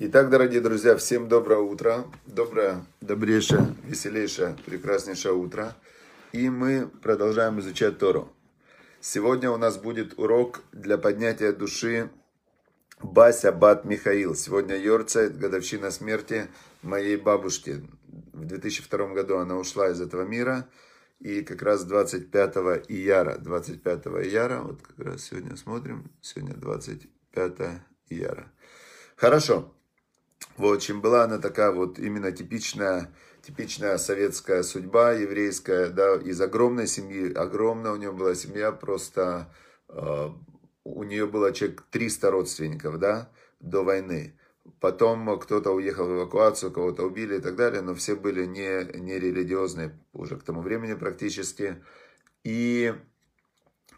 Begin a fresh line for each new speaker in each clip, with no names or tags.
Итак, дорогие друзья, всем доброе утро. Доброе, добрейшее, веселейшее, прекраснейшее утро. И мы продолжаем изучать Тору. Сегодня у нас будет урок для поднятия души Бася Бат Михаил. Сегодня Йорцайт, годовщина смерти моей бабушки. В 2002 году она ушла из этого мира. И как раз 25 ияра, 25 ияра, вот как раз сегодня смотрим, сегодня 25 ияра. Хорошо. В общем, была она такая вот именно типичная, типичная советская судьба еврейская, да, из огромной семьи, огромная у нее была семья, просто э, у нее было человек 300 родственников, да, до войны. Потом кто-то уехал в эвакуацию, кого-то убили и так далее, но все были не, не религиозные уже к тому времени практически. И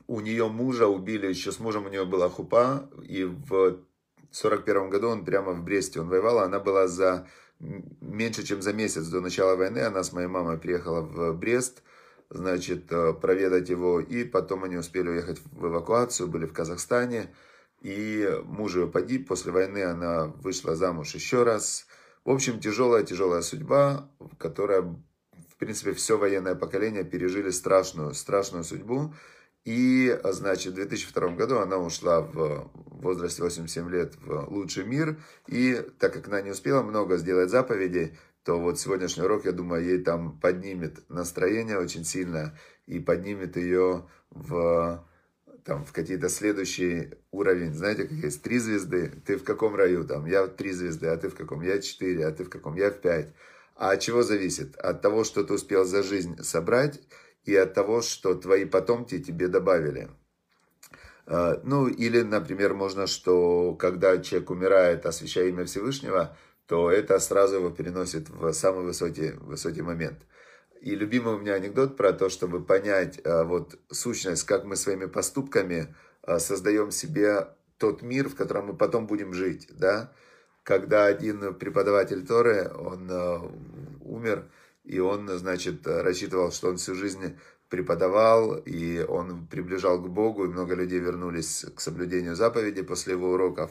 у нее мужа убили, еще с мужем у нее была хупа, и в 1941 году он прямо в Бресте он воевал, она была за меньше, чем за месяц до начала войны, она с моей мамой приехала в Брест, значит, э, проведать его, и потом они успели уехать в эвакуацию, были в Казахстане, и муж ее погиб, после войны она вышла замуж еще раз. В общем, тяжелая-тяжелая судьба, которая, в принципе, все военное поколение пережили страшную, страшную судьбу. И, значит, в 2002 году она ушла в возрасте 87 лет в лучший мир. И так как она не успела много сделать заповедей, то вот сегодняшний урок, я думаю, ей там поднимет настроение очень сильно и поднимет ее в, там, в какие-то следующие уровень. Знаете, как есть три звезды, ты в каком раю там? Я в три звезды, а ты в каком? Я четыре, а ты в каком? Я в пять. А от чего зависит? От того, что ты успел за жизнь собрать и от того, что твои потомки тебе добавили. А, ну, или, например, можно, что когда человек умирает, освящая имя Всевышнего, то это сразу его переносит в самый высокий, высокий момент. И любимый у меня анекдот про то, чтобы понять а, вот сущность, как мы своими поступками а, создаем себе тот мир, в котором мы потом будем жить, да. Когда один преподаватель Торы, он умер, и он, значит, рассчитывал, что он всю жизнь преподавал, и он приближал к Богу, и много людей вернулись к соблюдению заповедей после его уроков.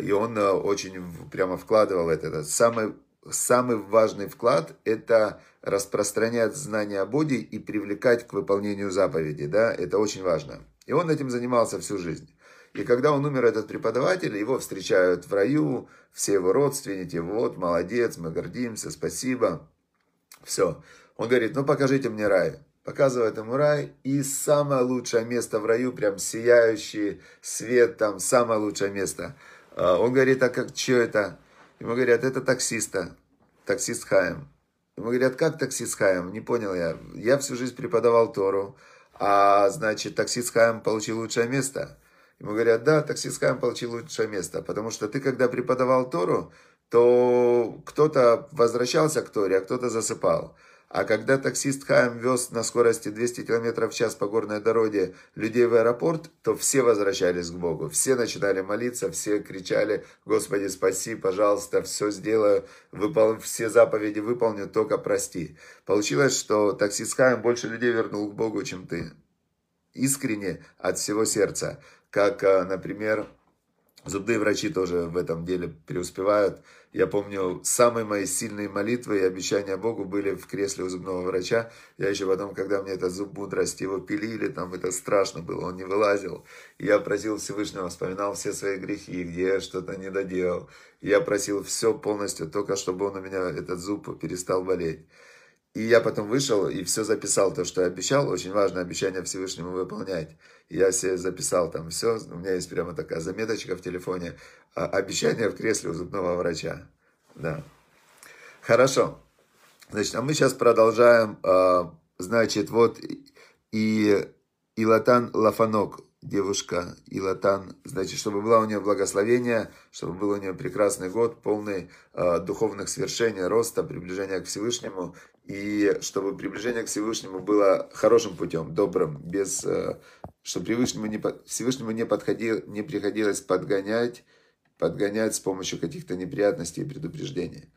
И он э, очень прямо вкладывал это. самый, самый важный вклад – это распространять знания о Боге и привлекать к выполнению заповедей. Да? Это очень важно. И он этим занимался всю жизнь. И когда он умер, этот преподаватель, его встречают в раю, все его родственники, вот, молодец, мы гордимся, спасибо. Все. Он говорит, ну покажите мне рай. Показывает ему рай. И самое лучшее место в раю, прям сияющий свет, там самое лучшее место. А, он говорит, а как, что это? Ему говорят, это таксиста, таксист Хаем. Ему говорят, как таксист Хаем? Не понял я. Я всю жизнь преподавал Тору, а значит, таксист Хаем получил лучшее место. Ему говорят, да, таксист Хаем получил лучшее место, потому что ты, когда преподавал Тору, то кто-то возвращался к Торе, а кто-то засыпал. А когда таксист Хайм вез на скорости 200 км в час по горной дороге людей в аэропорт, то все возвращались к Богу. Все начинали молиться, все кричали, Господи, спаси, пожалуйста, все сделаю, выпол... все заповеди выполню, только прости. Получилось, что таксист Хайм больше людей вернул к Богу, чем ты. Искренне, от всего сердца. Как, э, например, Зубные врачи тоже в этом деле преуспевают. Я помню, самые мои сильные молитвы и обещания Богу были в кресле у зубного врача. Я еще потом, когда мне этот зуб мудрости его пилили, там это страшно было, он не вылазил. Я просил Всевышнего, вспоминал все свои грехи, где я что-то не доделал. Я просил все полностью, только чтобы он у меня, этот зуб, перестал болеть. И я потом вышел и все записал, то, что я обещал. Очень важно обещание Всевышнему выполнять. Я себе записал там все. У меня есть прямо такая заметочка в телефоне. А, обещание в кресле у зубного врача. Да. Хорошо. Значит, а мы сейчас продолжаем. А, значит, вот и Илатан Лафанок девушка Илатан, значит, чтобы было у нее благословение, чтобы был у нее прекрасный год, полный э, духовных свершений, роста, приближения к Всевышнему, и чтобы приближение к Всевышнему было хорошим путем, добрым, без, э, чтобы Всевышнему не, Всевышнему не, подходил, не приходилось подгонять, подгонять с помощью каких-то неприятностей и предупреждений.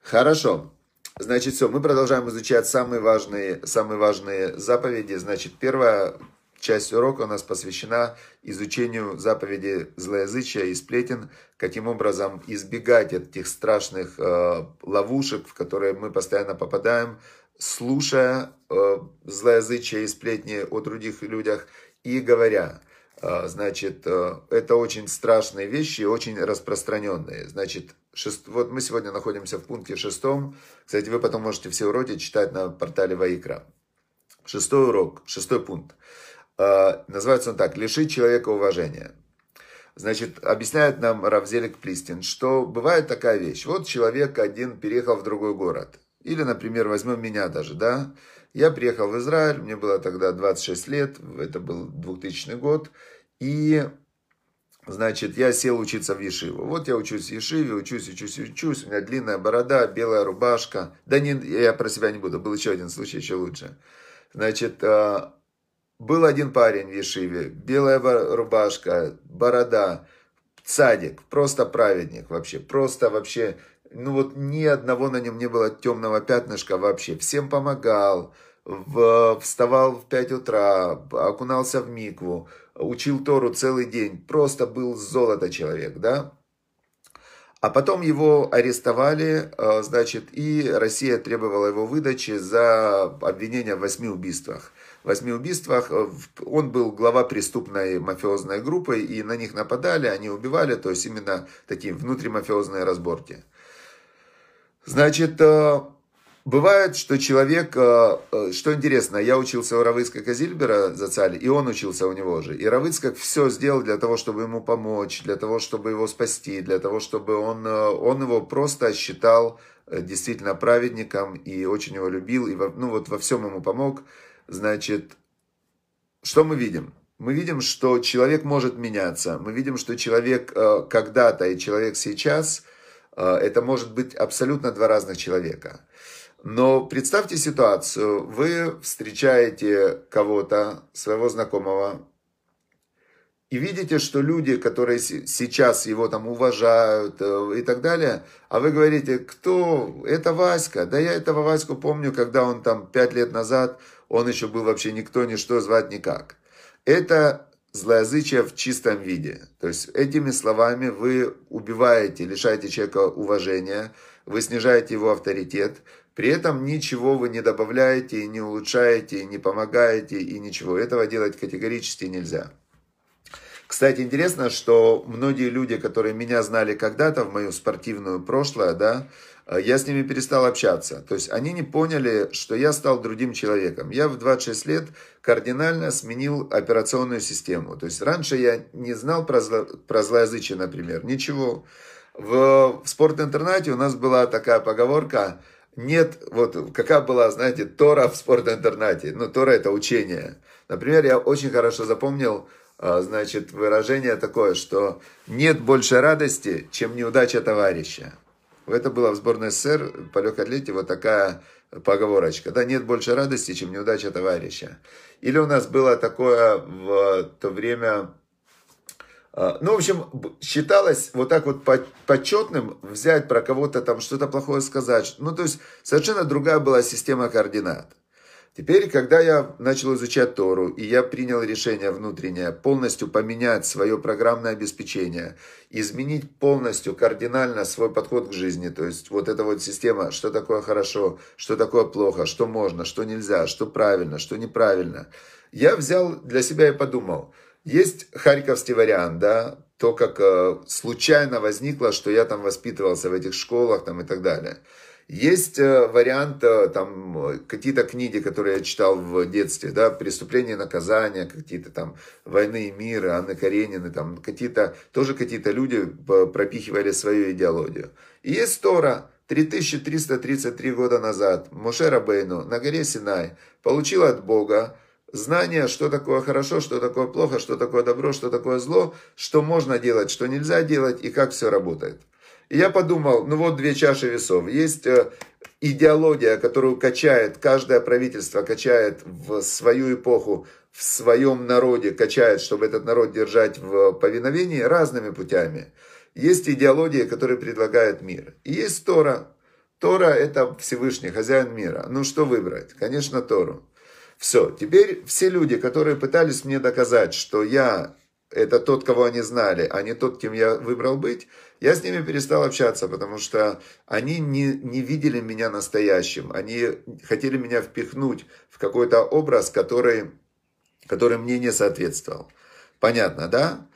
Хорошо. Значит, все, мы продолжаем изучать самые важные, самые важные заповеди. Значит, первое, часть урока у нас посвящена изучению заповеди злоязычия и сплетен, каким образом избегать этих страшных э, ловушек, в которые мы постоянно попадаем, слушая э, злоязычие и сплетни о других людях и говоря. Э, значит, э, это очень страшные вещи, очень распространенные. Значит, шест... вот мы сегодня находимся в пункте шестом. Кстати, вы потом можете все уроки читать на портале Ваикра. Шестой урок, шестой пункт. Э, называется он так. Лишить человека уважения. Значит, объясняет нам Равзелик Плистин, что бывает такая вещь. Вот человек один переехал в другой город. Или, например, возьмем меня даже, да. Я приехал в Израиль, мне было тогда 26 лет, это был 2000 год. И, значит, я сел учиться в Ешиву. Вот я учусь в Ешиве, учусь, учусь, учусь. У меня длинная борода, белая рубашка. Да не, я про себя не буду, был еще один случай, еще лучше. Значит, а, был один парень в Ешиве, белая рубашка, борода, цадик, просто праведник вообще, просто вообще ну вот ни одного на нем не было темного пятнышка вообще. Всем помогал, в, вставал в 5 утра, окунался в микву, учил Тору целый день. Просто был золото человек, да? А потом его арестовали, э, значит, и Россия требовала его выдачи за обвинение в восьми убийствах. Восьми убийствах э, он был глава преступной мафиозной группы, и на них нападали, они убивали, то есть именно такие внутримафиозные разборки. Значит, э, бывает, что человек, э, что интересно, я учился у Равыцка Казильбера за царь, и он учился у него же. И Равыцкак все сделал для того, чтобы ему помочь, для того, чтобы его спасти, для того, чтобы он, он его просто считал действительно праведником и очень его любил, и ну вот во всем ему помог. Значит, что мы видим? Мы видим, что человек может меняться. Мы видим, что человек когда-то и человек сейчас – а, это может быть абсолютно два разных человека. Но представьте ситуацию, вы встречаете кого-то, своего знакомого, и видите, что люди, которые сейчас его там уважают э, и так далее, а вы говорите, кто? Это Васька. Да я этого Ваську помню, когда он там пять лет назад, он еще был вообще никто, ничто, звать никак. Это злоязычие в чистом виде. То есть этими словами вы убиваете, лишаете человека уважения, вы снижаете его авторитет, при этом ничего вы не добавляете, не улучшаете, не помогаете и ничего. Этого делать категорически нельзя. Кстати, интересно, что многие люди, которые меня знали когда-то в мою спортивную прошлое, да, Э, я с ними перестал общаться. То есть они не поняли, что я стал другим человеком. Я в 26 лет кардинально сменил операционную систему. То есть раньше я не знал про, зло, про злоязычие, например, ничего. В, в спорт-интернате у нас была такая поговорка, нет, вот какая была, знаете, Тора в спорт-интернате. Ну, Тора это учение. Например, я очень хорошо запомнил, значит, выражение такое, что нет больше радости, чем неудача товарища. Это была в сборной СССР по легкой атлете вот такая поговорочка. Да, нет больше радости, чем неудача товарища. Или у нас было такое в то время... А, ну, в общем, считалось вот так вот почетным взять про кого-то там что-то плохое сказать. Ну, то есть, совершенно другая была система координат. Теперь, когда я начал изучать Тору, и я принял решение внутреннее полностью поменять свое программное обеспечение, изменить полностью, кардинально свой подход к жизни, то есть вот эта вот система, что такое хорошо, что такое плохо, что можно, что нельзя, что правильно, что неправильно, я взял для себя и подумал, есть харьковский вариант, да, то, как э, случайно возникло, что я там воспитывался в этих школах там и так далее – есть э, вариант, э, там, какие-то книги, которые я читал в детстве, да, «Преступление и наказание», какие-то там «Войны и мир», Анны Каренины, там, какие-то, тоже какие-то люди пропихивали свою идеологию. И есть Тора, 3333 года назад, Моше Рабейну на горе Синай получил от Бога знание, что такое хорошо, что такое плохо, что такое добро, что такое зло, что можно делать, что нельзя делать и как все работает. И я подумал, ну вот две чаши весов. Есть э, идеология, которую качает, каждое правительство качает в свою эпоху, в своем народе качает, чтобы этот народ держать в повиновении разными путями. Есть идеология, которая предлагает мир. И есть Тора. Тора – это Всевышний, хозяин мира. Ну, что выбрать? Конечно, Тору. Все, теперь все люди, которые пытались мне доказать, что я это тот, кого они знали, а не тот, кем я выбрал быть, я с ними перестал общаться, потому что они не, не видели меня настоящим. Они хотели меня впихнуть в какой-то образ, который, который мне не соответствовал. Понятно, да?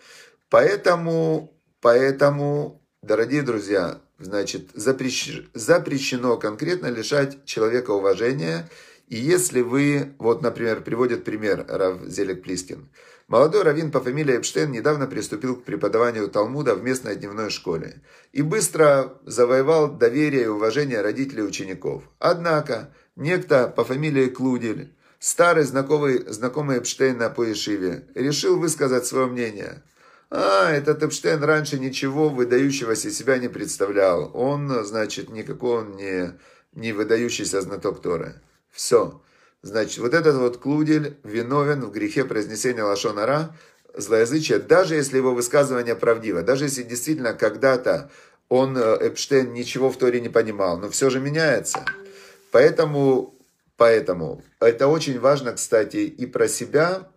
Поэтому, поэтому, дорогие друзья, значит, запрещено, запрещено конкретно лишать человека уважения. И если вы, вот, например, приводит пример Рав Зелек Плискин – Молодой раввин по фамилии Эпштейн недавно приступил к преподаванию Талмуда в местной дневной школе и быстро завоевал доверие и уважение родителей учеников. Однако, некто по фамилии Клудель, старый знакомый, знакомый Эпштейна по Ешиве, решил высказать свое мнение. А, этот Эпштейн раньше ничего выдающегося себя не представлял. Он, значит, никакой он не, не выдающийся знаток Торы. Все. Значит, вот этот вот клудель виновен в грехе произнесения лашонара, злоязычия, даже если его высказывание правдиво, даже если действительно когда-то он, э, Эпштейн, ничего в Торе не понимал, но все же меняется. Поэтому, поэтому это очень важно, кстати, и про себя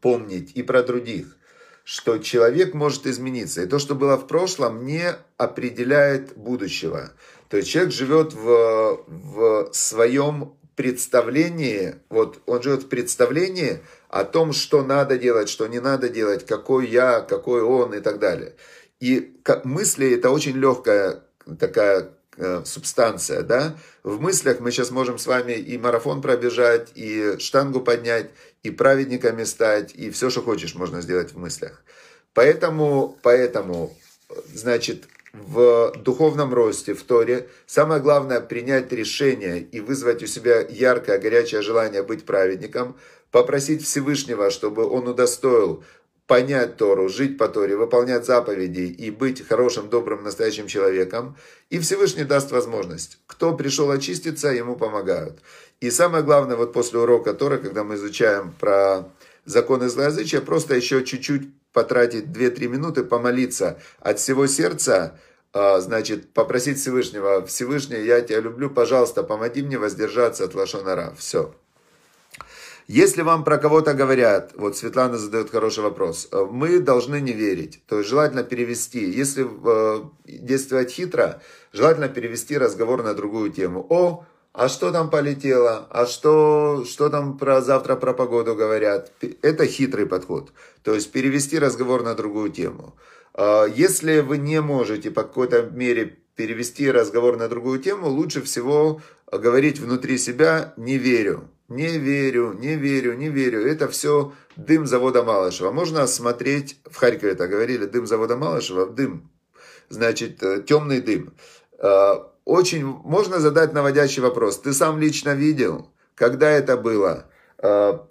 помнить, и про других, что человек может измениться. И то, что было в прошлом, не определяет будущего. То есть человек живет в, в своем представлении, вот он живет в представлении о том, что надо делать, что не надо делать, какой я, какой он и так далее. И мысли это очень легкая такая э, субстанция, да. В мыслях мы сейчас можем с вами и марафон пробежать, и штангу поднять, и праведниками стать, и все, что хочешь, можно сделать в мыслях. Поэтому, поэтому, значит, в духовном росте, в Торе, самое главное принять решение и вызвать у себя яркое, горячее желание быть праведником, попросить Всевышнего, чтобы он удостоил понять Тору, жить по Торе, выполнять заповеди и быть хорошим, добрым, настоящим человеком. И Всевышний даст возможность. Кто пришел очиститься, ему помогают. И самое главное, вот после урока Торы, когда мы изучаем про законы злоязычия, просто еще чуть-чуть потратить 2-3 минуты, помолиться от всего сердца, а, значит, попросить Всевышнего, Всевышний, я тебя люблю, пожалуйста, помоги мне воздержаться от лошонара. Все. Если вам про кого-то говорят, вот Светлана задает хороший вопрос, э, мы должны не верить. То есть желательно перевести, если э, действовать хитро, желательно перевести разговор на другую тему. О, а что там полетело? А что, что там про завтра про погоду говорят? Это хитрый подход. То есть перевести разговор на другую тему. А, если вы не можете по какой-то мере перевести разговор на другую тему, лучше всего говорить внутри себя «не верю». Не верю, не верю, не верю. Это все дым завода Малышева. Можно смотреть, в Харькове это говорили, дым завода Малышева, дым, значит, э, темный дым. Очень можно задать наводящий вопрос. Ты сам лично видел, когда это было? А,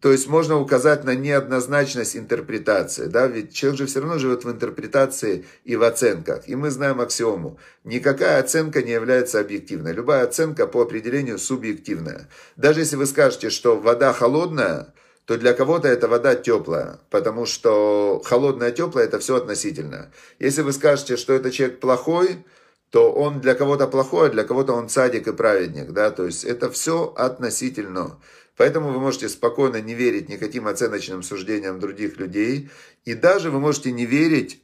то есть можно указать на неоднозначность интерпретации, да, ведь человек же все равно живет в интерпретации и в оценках. И мы знаем аксиому. Никакая оценка не является объективной. Любая оценка по определению субъективная. Даже если вы скажете, что вода холодная, то для кого-то эта вода теплая, потому что холодная, теплая это все относительно. Если вы скажете, что это человек плохой, то он для кого-то плохой, а для кого-то он садик и праведник, да, то есть это все относительно. Поэтому вы можете спокойно не верить никаким оценочным суждениям других людей. И даже вы можете не верить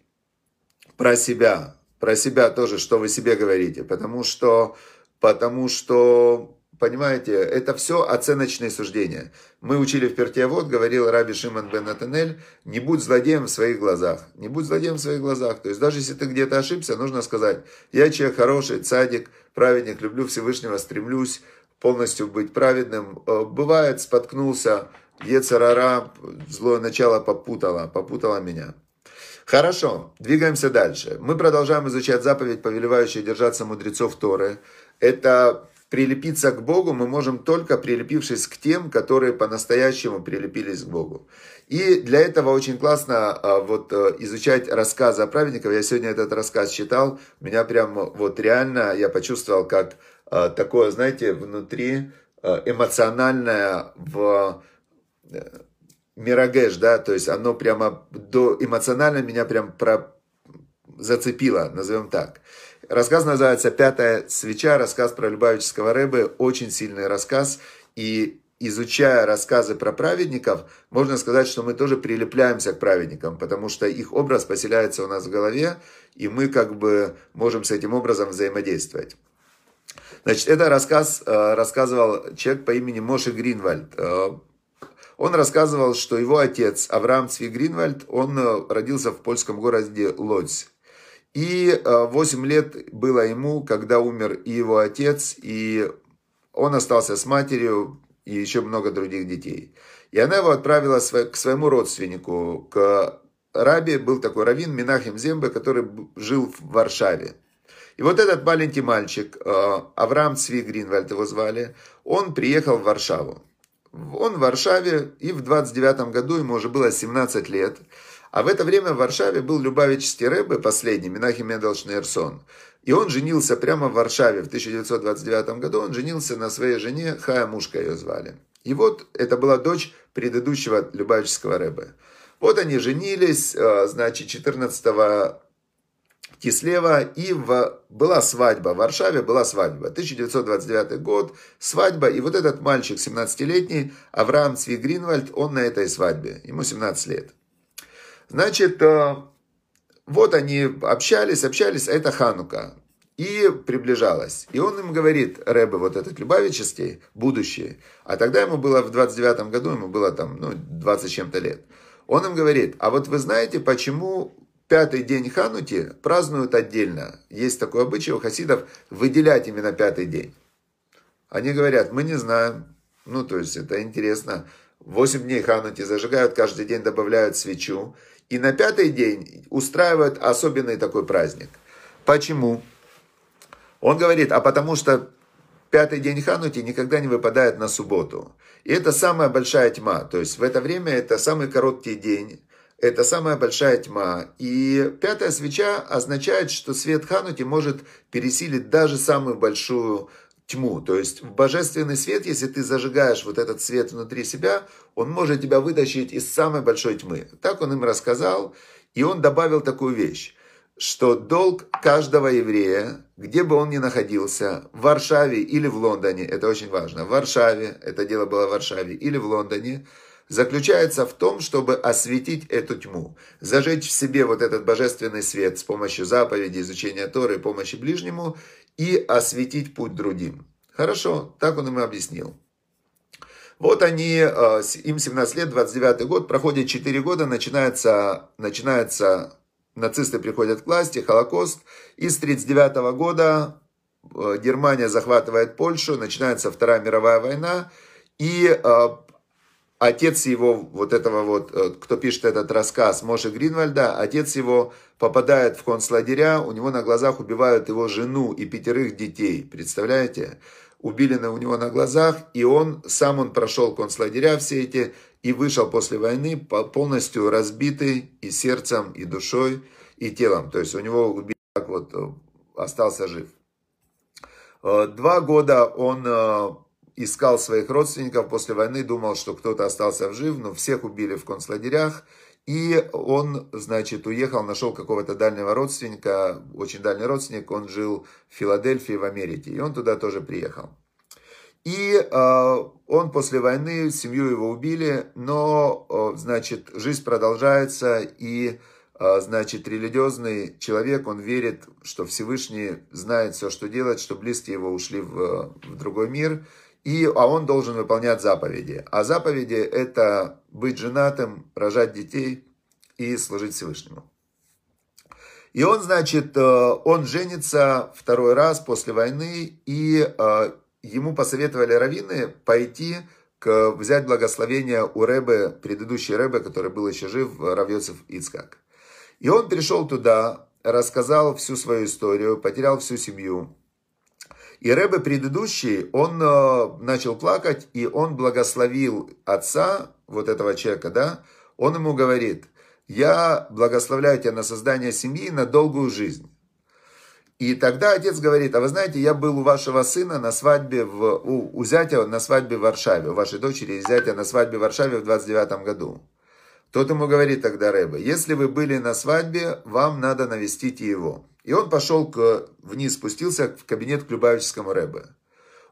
про себя. Про себя тоже, что вы себе говорите. Потому что, потому что Понимаете, это все оценочные суждения. Мы учили в Пертиавод, говорил Раби Шимон бен Натанель, не будь злодеем в своих глазах. Не будь злодеем в своих глазах. То есть даже если ты где-то ошибся, нужно сказать, я человек хороший, цадик, праведник, люблю Всевышнего, стремлюсь полностью быть праведным. Э, бывает, споткнулся, Ецарара, злое начало попутало, попутало меня. Хорошо, двигаемся дальше. Мы продолжаем изучать заповедь, повелевающую держаться мудрецов Торы. Это прилепиться к Богу мы можем только прилепившись к тем, которые по-настоящему прилепились к Богу. И для этого очень классно а, вот э, изучать рассказы о праведниках. Я сегодня этот рассказ читал, меня прям вот реально, я почувствовал, как Э, такое, знаете, внутри э, эмоциональное в э, мирагеш, да, то есть оно прямо до эмоционально меня прям про зацепило, назовем так. Рассказ называется «Пятая свеча», рассказ про Любавического Рэбе, очень сильный рассказ, и изучая рассказы про праведников, можно сказать, что мы тоже прилепляемся к праведникам, потому что их образ поселяется у нас в голове, и мы как бы можем с этим образом взаимодействовать. Значит, это рассказ э, рассказывал человек по имени Моши Гринвальд. Э, он рассказывал, что его отец Авраам Цви Гринвальд, он э, родился в польском городе Лодзь. И 8 лет было ему, когда умер и его отец, и он остался с матерью, и еще много других детей. И она его отправила к своему родственнику, к Рабе, был такой раввин Минахим Зембе, который жил в Варшаве. И вот этот маленький мальчик, э, Авраам Цви Гринвальд его звали, он приехал в Варшаву. Он в Варшаве, и в 29 году ему уже было 17 лет. А в это время в Варшаве был Любавичский Рэбе, последний, Минахим Медал Шнейрсон. И он женился прямо в Варшаве в 1929 году. Он женился на своей жене, Хая Мушка ее звали. И вот это была дочь предыдущего Любавического рэбе. Вот они женились, э, значит, 14 Кислева, и в, была свадьба, в Варшаве была свадьба, 1929 год, свадьба, и вот этот мальчик, 17-летний, Авраам Цви Гринвальд, он на этой свадьбе, ему 17 лет. Значит, э, вот они общались, общались, а это Ханука. И приближалась. И он им говорит, Рэбе, вот этот Любавический, будущее. А тогда ему было в 29 году, ему было там, ну, 20 чем-то лет. Он им говорит, а вот вы знаете, почему пятый день Ханути празднуют отдельно? Есть такой обычай у хасидов выделять именно пятый день. Они говорят, мы не знаем. Ну, то есть, это интересно. Восемь дней Ханути зажигают, каждый день добавляют свечу. И на пятый день устраивают особенный такой праздник. Почему? Он говорит, а потому что пятый день Ханути никогда не выпадает на субботу. И это самая большая тьма. То есть в это время это самый короткий день. Это самая большая тьма. И пятая свеча означает, что свет Ханути может пересилить даже самую большую тьму. То есть в божественный свет, если ты зажигаешь вот этот свет внутри себя, он может тебя вытащить из самой большой тьмы. Так он им рассказал, и он добавил такую вещь, что долг каждого еврея, где бы он ни находился, в Варшаве или в Лондоне, это очень важно, в Варшаве, это дело было в Варшаве, или в Лондоне, заключается в том, чтобы осветить эту тьму, зажечь в себе вот этот божественный свет с помощью заповеди, изучения Торы, помощи ближнему и осветить путь другим. Хорошо, так он им объяснил. Вот они, э, им 17 лет, 29 год, проходит 4 года, начинается, начинается, нацисты приходят к власти, Холокост, и с 39 года э, Германия захватывает Польшу, начинается Вторая мировая война, и э, отец его, вот этого вот, э, кто пишет этот рассказ, Моши Гринвальда, отец его попадает в концлагеря, у него на глазах убивают его жену и пятерых детей, представляете? Убили на, у него на глазах, и он, сам он прошел концлагеря все эти, и вышел после войны полностью разбитый и сердцем, и душой, и телом. То есть у него убили, так вот, э, остался жив. Э, два года он искал своих родственников после войны, думал, что кто-то остался в жив, но всех убили в концлагерях. И он, значит, уехал, нашел какого-то дальнего родственника, очень дальний родственник, он жил в Филадельфии, в Америке, и он туда тоже приехал. И э, он после войны, семью его убили, но, э, значит, жизнь продолжается, и, э, значит, религиозный человек, он верит, что Всевышний знает все, что делать, что близкие его ушли в, в другой мир, и, а он должен выполнять заповеди. А заповеди это быть женатым, рожать детей и служить Всевышнему. И он, значит, э, он женится второй раз после войны, и э, ему посоветовали раввины пойти к, взять благословение у Рэбе, предыдущей Рэбе, который был еще жив, Равьецев Ицкак. И он пришел туда, рассказал всю свою историю, потерял всю семью, и Рэбе предыдущий, он э, начал плакать, и он благословил отца, вот этого человека, да, он ему говорит, я благословляю тебя на создание семьи, на долгую жизнь. И тогда отец говорит, а вы знаете, я был у вашего сына на свадьбе, в, у, у зятя на свадьбе в Варшаве, у вашей дочери и зятя на свадьбе в Варшаве в 29 году. Тот ему говорит тогда Рэбе, если вы были на свадьбе, вам надо навестить его. И он пошел к, вниз, спустился в кабинет к Любавическому Рэбе.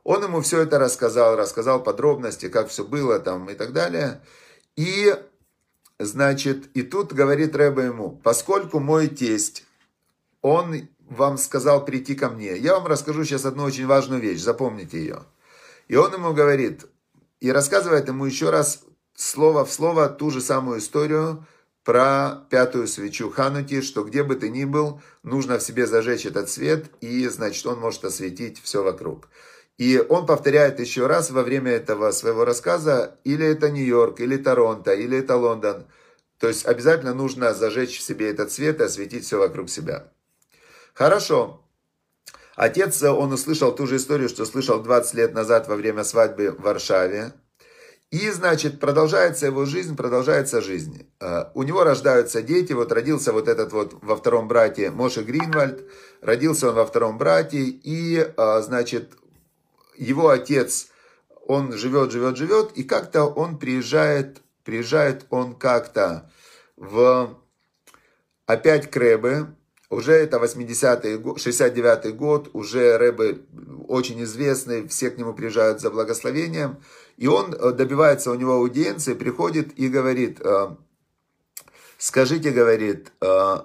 Он ему все это рассказал, рассказал подробности, как все было там и так далее. И, значит, и тут говорит Рэба ему, поскольку мой тесть, он вам сказал прийти ко мне, я вам расскажу сейчас одну очень важную вещь, запомните ее. И он ему говорит, и рассказывает ему еще раз слово в слово ту же самую историю про пятую свечу Хануки, что где бы ты ни был, нужно в себе зажечь этот свет, и, значит, он может осветить все вокруг. И он повторяет еще раз во время этого своего рассказа, или это Нью-Йорк, или Торонто, или это Лондон. То есть обязательно нужно зажечь в себе этот свет и осветить все вокруг себя. Хорошо. Отец, он услышал ту же историю, что слышал 20 лет назад во время свадьбы в Варшаве. И, значит, продолжается его жизнь, продолжается жизнь. Э, у него рождаются дети, вот родился вот этот вот во втором брате Моше Гринвальд, родился он во втором брате, и, э, значит, его отец, он живет, живет, живет, и как-то он приезжает, приезжает он как-то в, опять к Рэбе, уже это 80-й, 69-й год, уже Рэбе очень известный, все к нему приезжают за благословением, и он э, добивается у него аудиенции, приходит и говорит, э, скажите, говорит, э,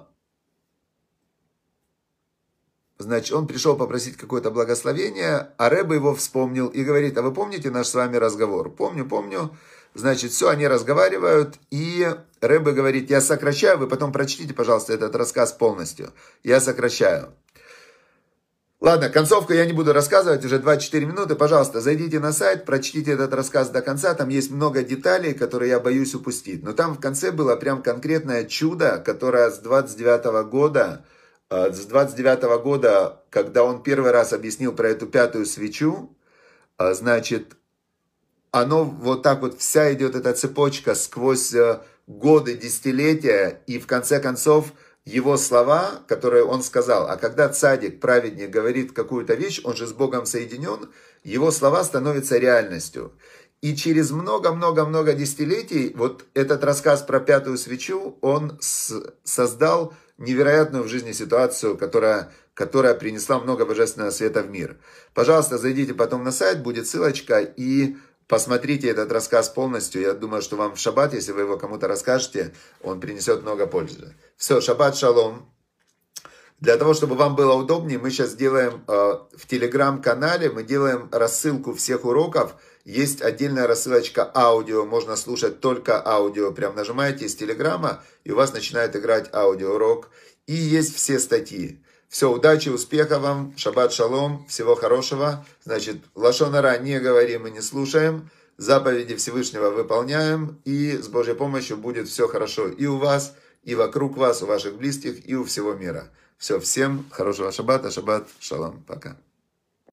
значит, он пришел попросить какое-то благословение, а Рэбе его вспомнил и говорит, а вы помните наш с вами разговор? Помню, помню. Значит, все, они разговаривают, и Рэбе говорит, я сокращаю, вы потом прочтите, пожалуйста, этот рассказ полностью. Я сокращаю. Ладно, концовку я не буду рассказывать, уже 24 минуты. Пожалуйста, зайдите на сайт, прочтите этот рассказ до конца. Там есть много деталей, которые я боюсь упустить. Но там в конце было прям конкретное чудо, которое с 29 года, э, с 29 года, когда он первый раз объяснил про эту пятую свечу, э, значит, оно вот так вот вся идет эта цепочка сквозь э, годы, десятилетия, и в конце концов его слова, которые он сказал, а когда цадик, праведник, говорит какую-то вещь, он же с Богом соединен, его слова становятся реальностью. И через много-много-много десятилетий вот этот рассказ про пятую свечу, он создал невероятную в жизни ситуацию, которая, которая принесла много божественного света в мир. Пожалуйста, зайдите потом на сайт, будет ссылочка, и Посмотрите этот рассказ полностью. Я думаю, что вам в шаббат, если вы его кому-то расскажете, он принесет много пользы. Все, шаббат шалом. Для того, чтобы вам было удобнее, мы сейчас делаем э, в телеграм-канале, мы делаем рассылку всех уроков. Есть отдельная рассылочка аудио, можно слушать только аудио. Прям нажимаете из телеграма, и у вас начинает играть аудиоурок. И есть все статьи. Все, удачи, успеха вам, шаббат шалом, всего хорошего. Значит, лашонара не говорим и не слушаем, заповеди Всевышнего выполняем, и с Божьей помощью будет все хорошо и у вас, и вокруг вас, у ваших близких, и у всего мира. Все, всем хорошего шаббата, шаббат, шалом, пока.